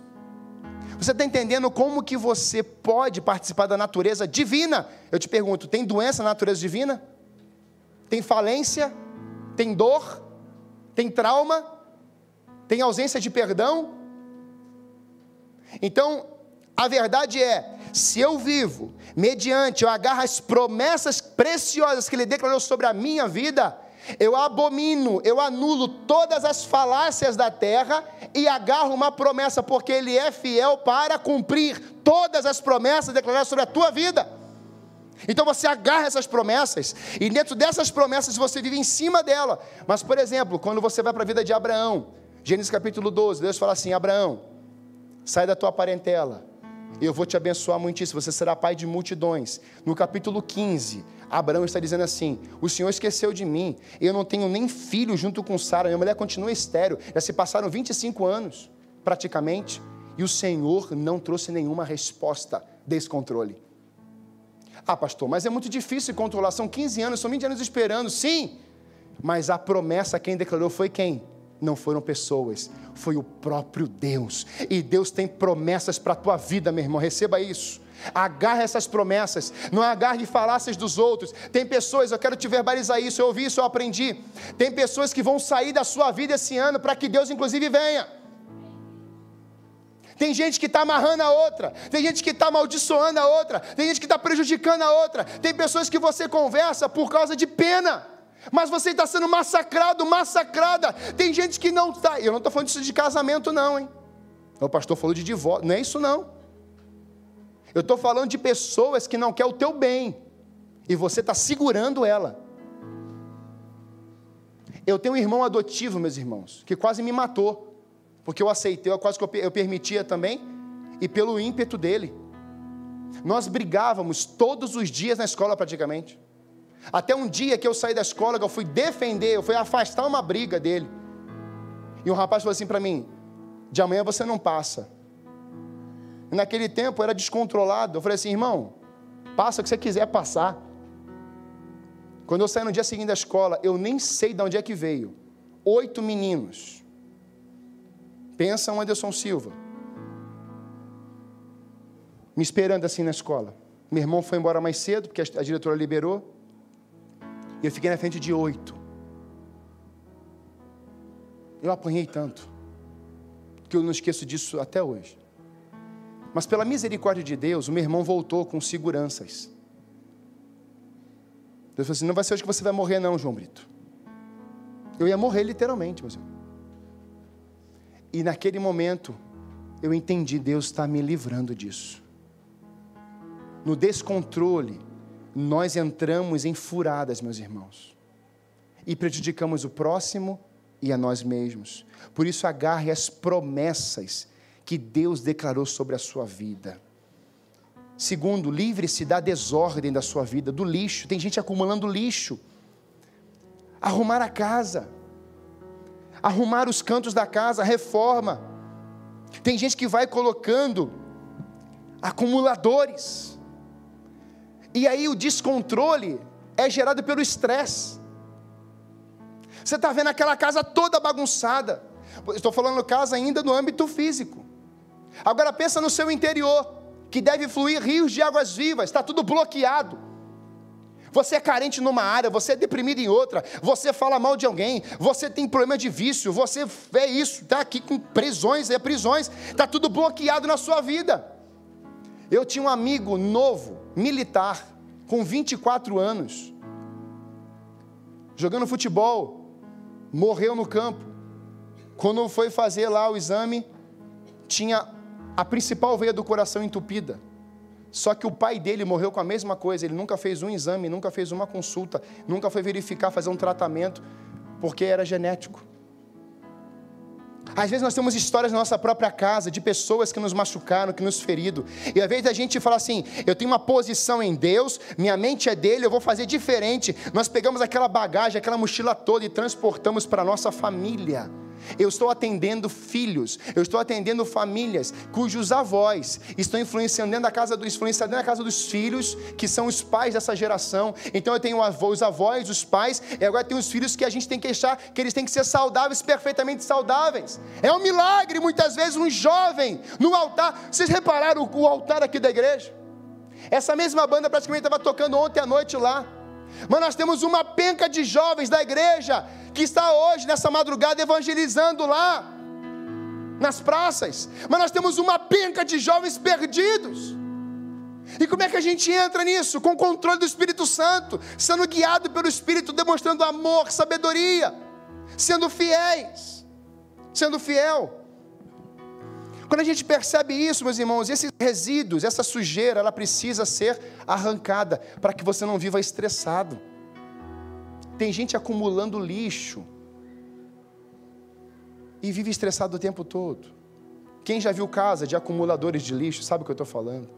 Você está entendendo como que você pode participar da natureza divina? Eu te pergunto, tem doença na natureza divina? Tem falência? Tem dor? Tem trauma? Tem ausência de perdão? Então, a verdade é, se eu vivo mediante, eu agarro as promessas preciosas que Ele declarou sobre a minha vida, eu abomino, eu anulo todas as falácias da terra e agarro uma promessa, porque Ele é fiel para cumprir todas as promessas declaradas sobre a tua vida. Então você agarra essas promessas, e dentro dessas promessas você vive em cima dela. Mas, por exemplo, quando você vai para a vida de Abraão, Gênesis capítulo 12, Deus fala assim: Abraão, sai da tua parentela, eu vou te abençoar muitíssimo, você será pai de multidões. No capítulo 15, Abraão está dizendo assim: O Senhor esqueceu de mim, eu não tenho nem filho junto com Sara, minha mulher continua estéreo, já se passaram 25 anos, praticamente, e o Senhor não trouxe nenhuma resposta desse controle. Ah, pastor, mas é muito difícil controlar, são 15 anos, são 20 anos esperando, sim, mas a promessa quem declarou foi quem? Não foram pessoas, foi o próprio Deus. E Deus tem promessas para a tua vida, meu irmão, receba isso. Agarre essas promessas, não agarre falácias dos outros. Tem pessoas, eu quero te verbalizar isso, eu ouvi isso, eu aprendi. Tem pessoas que vão sair da sua vida esse ano para que Deus, inclusive, venha. Tem gente que está amarrando a outra, tem gente que está amaldiçoando a outra, tem gente que está prejudicando a outra, tem pessoas que você conversa por causa de pena mas você está sendo massacrado, massacrada. Tem gente que não está. Eu não estou falando disso de casamento, não, hein? O pastor falou de divórcio. Não é isso, não. Eu estou falando de pessoas que não querem o teu bem. E você está segurando ela. Eu tenho um irmão adotivo, meus irmãos, que quase me matou. Porque eu aceitei, quase que eu, eu permitia também. E pelo ímpeto dele. Nós brigávamos todos os dias na escola praticamente. Até um dia que eu saí da escola, que eu fui defender, eu fui afastar uma briga dele. E um rapaz falou assim para mim: de amanhã você não passa. E naquele tempo eu era descontrolado. Eu falei assim, irmão, passa o que você quiser passar. Quando eu saí no dia seguinte da escola, eu nem sei de onde é que veio. Oito meninos. Pensa um Anderson Silva. Me esperando assim na escola. Meu irmão foi embora mais cedo, porque a diretora liberou. E eu fiquei na frente de oito. Eu apanhei tanto, que eu não esqueço disso até hoje. Mas pela misericórdia de Deus, o meu irmão voltou com seguranças. Deus falou assim: não vai ser hoje que você vai morrer, não, João Brito. Eu ia morrer literalmente, meu irmão. E naquele momento, eu entendi: Deus está me livrando disso. No descontrole, nós entramos em furadas, meus irmãos, e prejudicamos o próximo e a nós mesmos. Por isso, agarre as promessas que Deus declarou sobre a sua vida. Segundo, livre-se da desordem da sua vida, do lixo. Tem gente acumulando lixo. Arrumar a casa, arrumar os cantos da casa, reforma. Tem gente que vai colocando acumuladores. E aí o descontrole é gerado pelo estresse. Você está vendo aquela casa toda bagunçada. Estou falando casa ainda no âmbito físico. Agora pensa no seu interior, que deve fluir rios de águas vivas, está tudo bloqueado. Você é carente numa área, você é deprimido em outra, você fala mal de alguém, você tem problema de vício, você vê isso, está aqui com prisões, é prisões, está tudo bloqueado na sua vida. Eu tinha um amigo novo, militar, com 24 anos, jogando futebol, morreu no campo. Quando foi fazer lá o exame, tinha a principal veia do coração entupida. Só que o pai dele morreu com a mesma coisa, ele nunca fez um exame, nunca fez uma consulta, nunca foi verificar, fazer um tratamento, porque era genético. Às vezes nós temos histórias na nossa própria casa de pessoas que nos machucaram, que nos feriram. E às vezes a gente fala assim: eu tenho uma posição em Deus, minha mente é dele, eu vou fazer diferente. Nós pegamos aquela bagagem, aquela mochila toda e transportamos para a nossa família. Eu estou atendendo filhos, eu estou atendendo famílias cujos avós estão influenciando dentro da casa dos influenciando dentro da casa dos filhos, que são os pais dessa geração. Então eu tenho os avós, os pais, e agora tem os filhos que a gente tem que achar que eles têm que ser saudáveis, perfeitamente saudáveis. É um milagre, muitas vezes, um jovem no altar. Vocês repararam o altar aqui da igreja? Essa mesma banda praticamente estava tocando ontem à noite lá. Mas nós temos uma penca de jovens da igreja que está hoje, nessa madrugada, evangelizando lá, nas praças. Mas nós temos uma penca de jovens perdidos. E como é que a gente entra nisso? Com o controle do Espírito Santo, sendo guiado pelo Espírito, demonstrando amor, sabedoria, sendo fiéis, sendo fiel. Quando a gente percebe isso, meus irmãos, esses resíduos, essa sujeira, ela precisa ser arrancada para que você não viva estressado. Tem gente acumulando lixo e vive estressado o tempo todo. Quem já viu casa de acumuladores de lixo, sabe o que eu estou falando?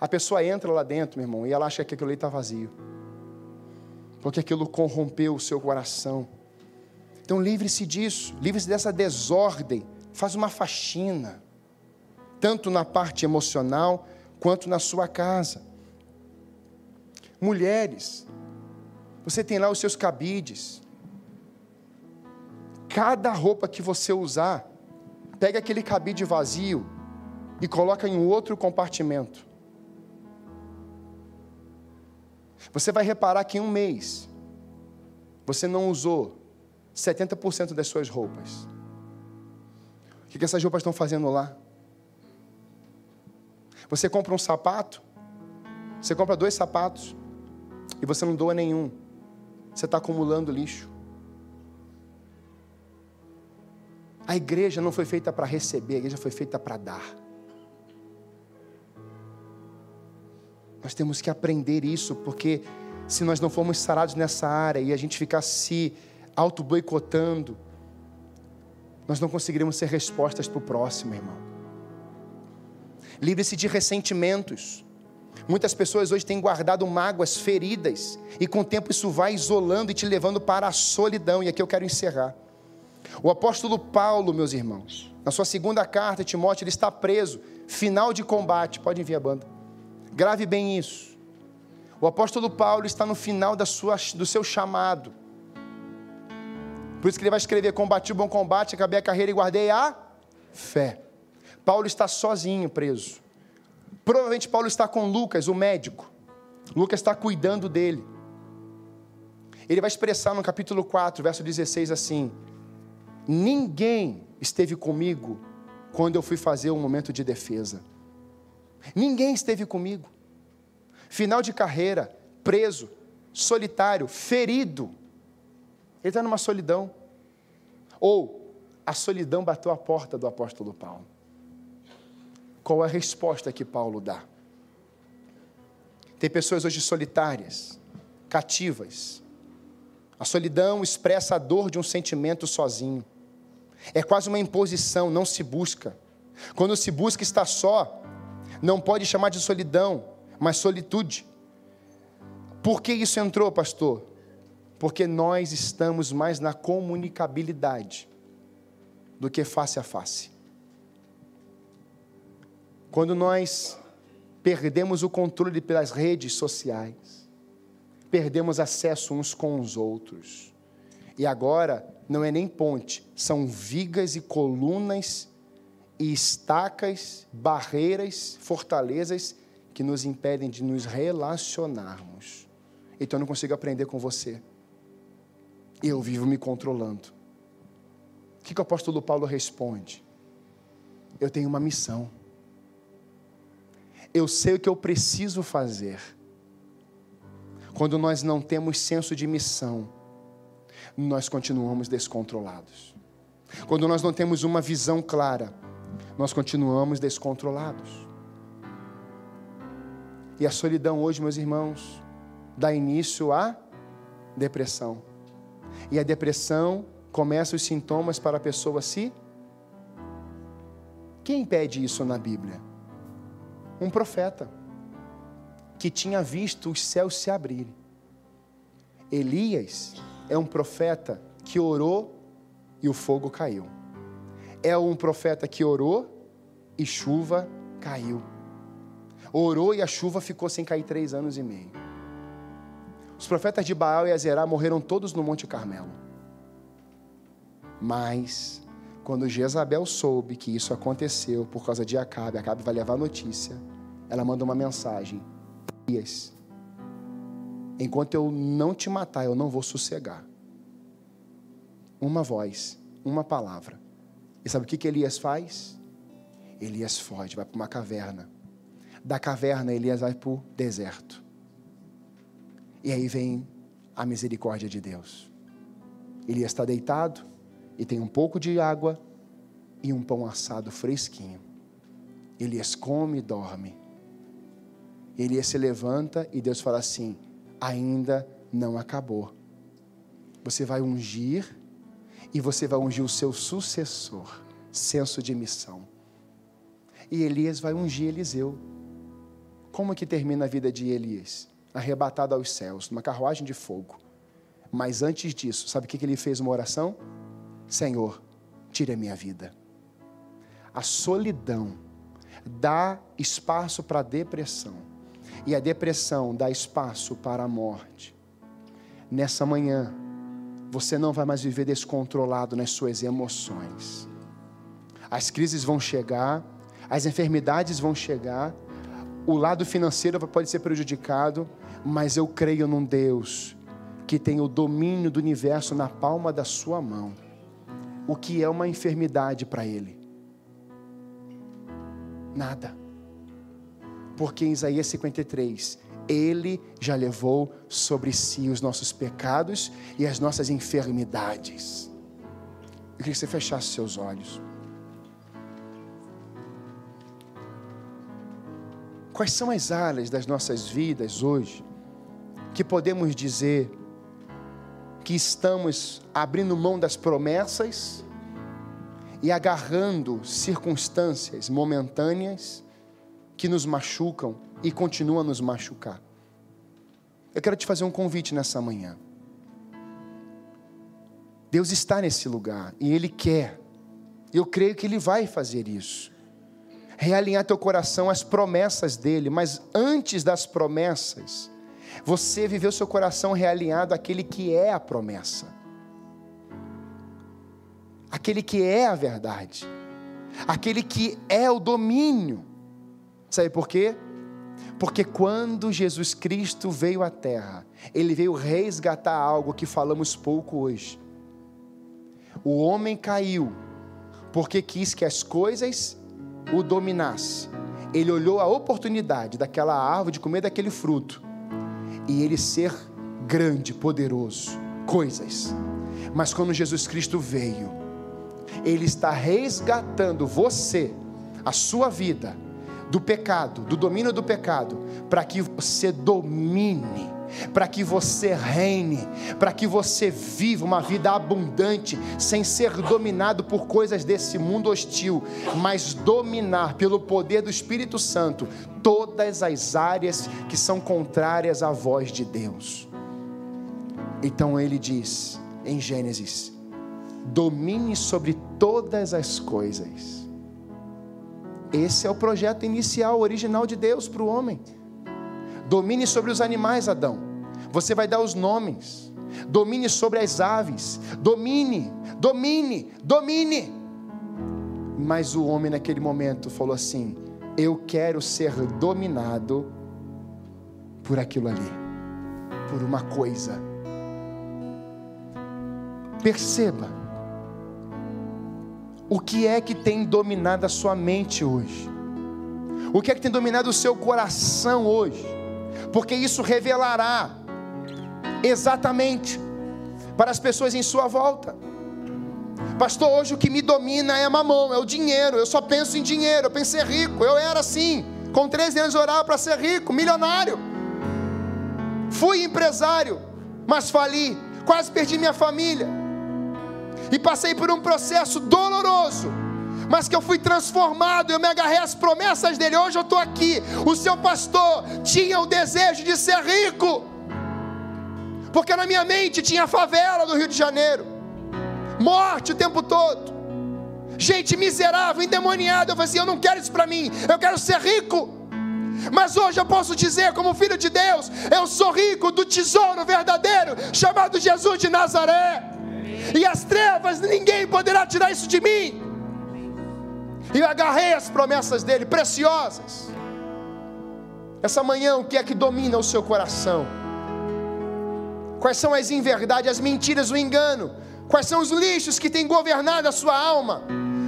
A pessoa entra lá dentro, meu irmão, e ela acha que aquilo ali está vazio. Porque aquilo corrompeu o seu coração. Então livre-se disso, livre-se dessa desordem. Faz uma faxina tanto na parte emocional quanto na sua casa. Mulheres, você tem lá os seus cabides. Cada roupa que você usar, pega aquele cabide vazio e coloca em outro compartimento. Você vai reparar que em um mês você não usou 70% das suas roupas. O que essas roupas estão fazendo lá? Você compra um sapato, você compra dois sapatos e você não doa nenhum. Você está acumulando lixo. A igreja não foi feita para receber, a igreja foi feita para dar. Nós temos que aprender isso, porque se nós não formos sarados nessa área e a gente ficar se auto-boicotando, nós não conseguiremos ser respostas para o próximo, irmão. Livre-se de ressentimentos. Muitas pessoas hoje têm guardado mágoas, feridas, e com o tempo isso vai isolando e te levando para a solidão. E aqui eu quero encerrar. O apóstolo Paulo, meus irmãos, na sua segunda carta, Timóteo, ele está preso, final de combate. Pode enviar a banda. Grave bem isso. O apóstolo Paulo está no final da sua, do seu chamado. Por isso que ele vai escrever: Combati o bom combate, acabei a carreira e guardei a fé. Paulo está sozinho preso. Provavelmente Paulo está com Lucas, o médico. Lucas está cuidando dele. Ele vai expressar no capítulo 4, verso 16 assim: Ninguém esteve comigo quando eu fui fazer um momento de defesa. Ninguém esteve comigo. Final de carreira, preso, solitário, ferido. Ele está numa solidão. Ou a solidão bateu a porta do apóstolo Paulo. Qual a resposta que Paulo dá? Tem pessoas hoje solitárias, cativas. A solidão expressa a dor de um sentimento sozinho. É quase uma imposição, não se busca. Quando se busca estar só, não pode chamar de solidão, mas solitude. Por que isso entrou, pastor? Porque nós estamos mais na comunicabilidade do que face a face. Quando nós perdemos o controle pelas redes sociais, perdemos acesso uns com os outros. E agora não é nem ponte, são vigas e colunas e estacas, barreiras, fortalezas que nos impedem de nos relacionarmos. então eu não consigo aprender com você. Eu vivo me controlando. O que, que o apóstolo Paulo responde? Eu tenho uma missão. Eu sei o que eu preciso fazer. Quando nós não temos senso de missão, nós continuamos descontrolados. Quando nós não temos uma visão clara, nós continuamos descontrolados. E a solidão hoje, meus irmãos, dá início à depressão. E a depressão começa os sintomas para a pessoa se. Quem impede isso na Bíblia? Um profeta que tinha visto os céus se abrirem. Elias é um profeta que orou e o fogo caiu. É um profeta que orou e chuva caiu. Orou e a chuva ficou sem cair três anos e meio. Os profetas de Baal e Azerá morreram todos no Monte Carmelo. Mas, quando Jezabel soube que isso aconteceu por causa de Acabe, Acabe vai levar a notícia, ela manda uma mensagem: Elias, enquanto eu não te matar, eu não vou sossegar. Uma voz, uma palavra. E sabe o que, que Elias faz? Elias foge, vai para uma caverna. Da caverna, Elias vai para o deserto. E aí vem a misericórdia de Deus. Elias está deitado, e tem um pouco de água e um pão assado fresquinho. Elias come e dorme. Elias se levanta e Deus fala assim: ainda não acabou. Você vai ungir e você vai ungir o seu sucessor, senso de missão. E Elias vai ungir Eliseu. Como que termina a vida de Elias? Arrebatado aos céus, numa carruagem de fogo. Mas antes disso, sabe o que ele fez uma oração? Senhor, tire a minha vida. A solidão dá espaço para a depressão, e a depressão dá espaço para a morte. Nessa manhã, você não vai mais viver descontrolado nas suas emoções. As crises vão chegar, as enfermidades vão chegar, o lado financeiro pode ser prejudicado, mas eu creio num Deus que tem o domínio do universo na palma da sua mão o que é uma enfermidade para ele? Nada. Porque em Isaías 53, ele já levou sobre si os nossos pecados e as nossas enfermidades. Eu queria que você fechasse seus olhos. Quais são as áreas das nossas vidas hoje que podemos dizer que estamos abrindo mão das promessas e agarrando circunstâncias momentâneas que nos machucam e continuam a nos machucar. Eu quero te fazer um convite nessa manhã. Deus está nesse lugar e Ele quer. Eu creio que Ele vai fazer isso. Realinhar teu coração às promessas dEle, mas antes das promessas, você viveu seu coração realinhado àquele que é a promessa, aquele que é a verdade, aquele que é o domínio. Sabe por quê? Porque quando Jesus Cristo veio à terra, ele veio resgatar algo que falamos pouco hoje. O homem caiu porque quis que as coisas o dominassem. Ele olhou a oportunidade daquela árvore de comer daquele fruto e ele ser grande, poderoso, coisas. Mas quando Jesus Cristo veio, ele está resgatando você, a sua vida, do pecado, do domínio do pecado, para que você domine, para que você reine, para que você viva uma vida abundante, sem ser dominado por coisas desse mundo hostil, mas dominar pelo poder do Espírito Santo todas as áreas que são contrárias à voz de Deus. Então ele diz em Gênesis: domine sobre todas as coisas. Esse é o projeto inicial, original de Deus para o homem. Domine sobre os animais, Adão. Você vai dar os nomes. Domine sobre as aves. Domine, domine, domine. Mas o homem naquele momento falou assim: Eu quero ser dominado por aquilo ali. por uma coisa. Perceba o que é que tem dominado a sua mente hoje. O que é que tem dominado o seu coração hoje? Porque isso revelará exatamente para as pessoas em sua volta. Pastor, hoje o que me domina é mamão, é o dinheiro. Eu só penso em dinheiro, eu ser rico. Eu era assim, com 13 anos eu orava para ser rico, milionário. Fui empresário, mas fali, quase perdi minha família. E passei por um processo doloroso, mas que eu fui transformado, eu me agarrei às promessas dele. Hoje eu estou aqui. O seu pastor tinha o desejo de ser rico, porque na minha mente tinha a favela do Rio de Janeiro morte o tempo todo, gente miserável, endemoniada. Eu falei assim: eu não quero isso para mim, eu quero ser rico. Mas hoje eu posso dizer, como filho de Deus, eu sou rico do tesouro verdadeiro, chamado Jesus de Nazaré. E as trevas, ninguém poderá tirar isso de mim. E eu agarrei as promessas dele, preciosas. Essa manhã, o que é que domina o seu coração? Quais são as inverdades, as mentiras, o engano? Quais são os lixos que têm governado a sua alma?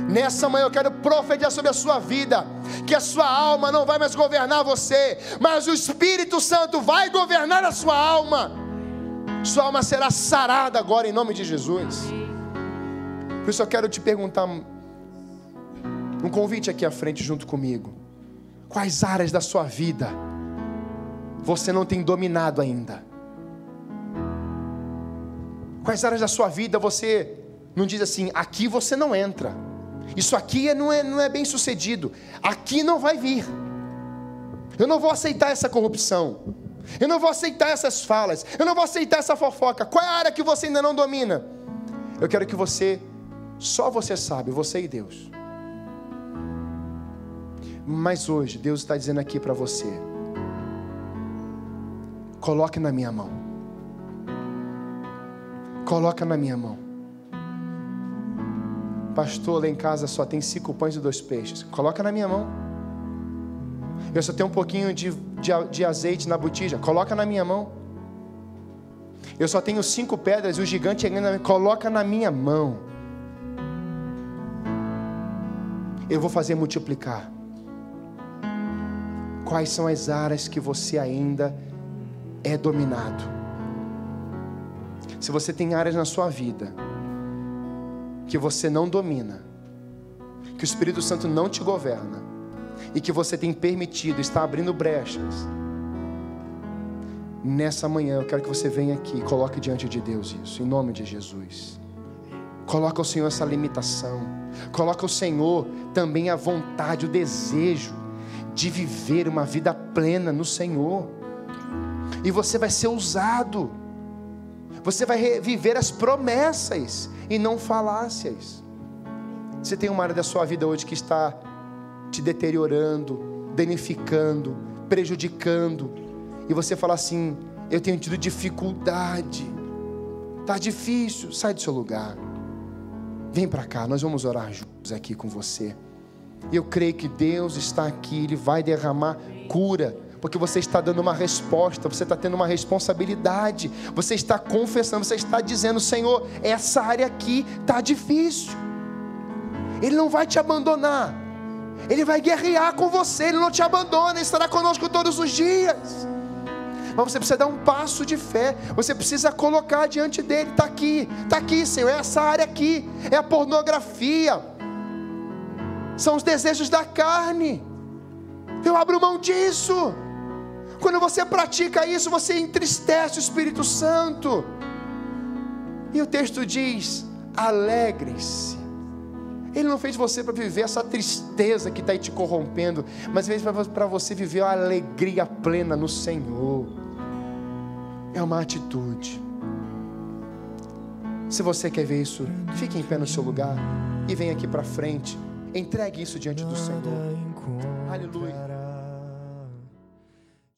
Nessa manhã eu quero profetizar sobre a sua vida, que a sua alma não vai mais governar você, mas o Espírito Santo vai governar a sua alma. Sua alma será sarada agora em nome de Jesus. Por isso eu quero te perguntar um convite aqui à frente junto comigo. Quais áreas da sua vida você não tem dominado ainda? Quais áreas da sua vida você não diz assim, aqui você não entra. Isso aqui é, não é, não é bem sucedido. Aqui não vai vir. Eu não vou aceitar essa corrupção. Eu não vou aceitar essas falas. Eu não vou aceitar essa fofoca. Qual é a área que você ainda não domina? Eu quero que você, só você sabe, você e Deus. Mas hoje, Deus está dizendo aqui para você: coloque na minha mão. Coloca na minha mão. Pastor, lá em casa só tem cinco pães e dois peixes. Coloca na minha mão. Eu só tenho um pouquinho de, de, de azeite na botija. Coloca na minha mão. Eu só tenho cinco pedras e o gigante ainda coloca na minha mão. Eu vou fazer multiplicar. Quais são as áreas que você ainda é dominado? Se você tem áreas na sua vida que você não domina, que o Espírito Santo não te governa e que você tem permitido, está abrindo brechas. Nessa manhã eu quero que você venha aqui e coloque diante de Deus isso, em nome de Jesus. Coloca ao Senhor essa limitação. Coloca ao Senhor também a vontade, o desejo de viver uma vida plena no Senhor. E você vai ser usado você vai reviver as promessas e não falácias. Você tem uma área da sua vida hoje que está te deteriorando, danificando, prejudicando, e você fala assim: Eu tenho tido dificuldade, está difícil, sai do seu lugar, vem para cá, nós vamos orar juntos aqui com você. Eu creio que Deus está aqui, Ele vai derramar cura porque você está dando uma resposta, você está tendo uma responsabilidade, você está confessando, você está dizendo: Senhor, essa área aqui está difícil. Ele não vai te abandonar, Ele vai guerrear com você, Ele não te abandona, Ele estará conosco todos os dias. Mas você precisa dar um passo de fé, você precisa colocar diante dele: está aqui, está aqui, Senhor, é essa área aqui, é a pornografia, são os desejos da carne. Eu abro mão disso. Quando você pratica isso, você entristece o Espírito Santo. E o texto diz: alegre-se. Ele não fez você para viver essa tristeza que está te corrompendo, mas fez para você viver a alegria plena no Senhor. É uma atitude. Se você quer ver isso, fique em pé no seu lugar e venha aqui para frente. Entregue isso diante do Senhor. Aleluia.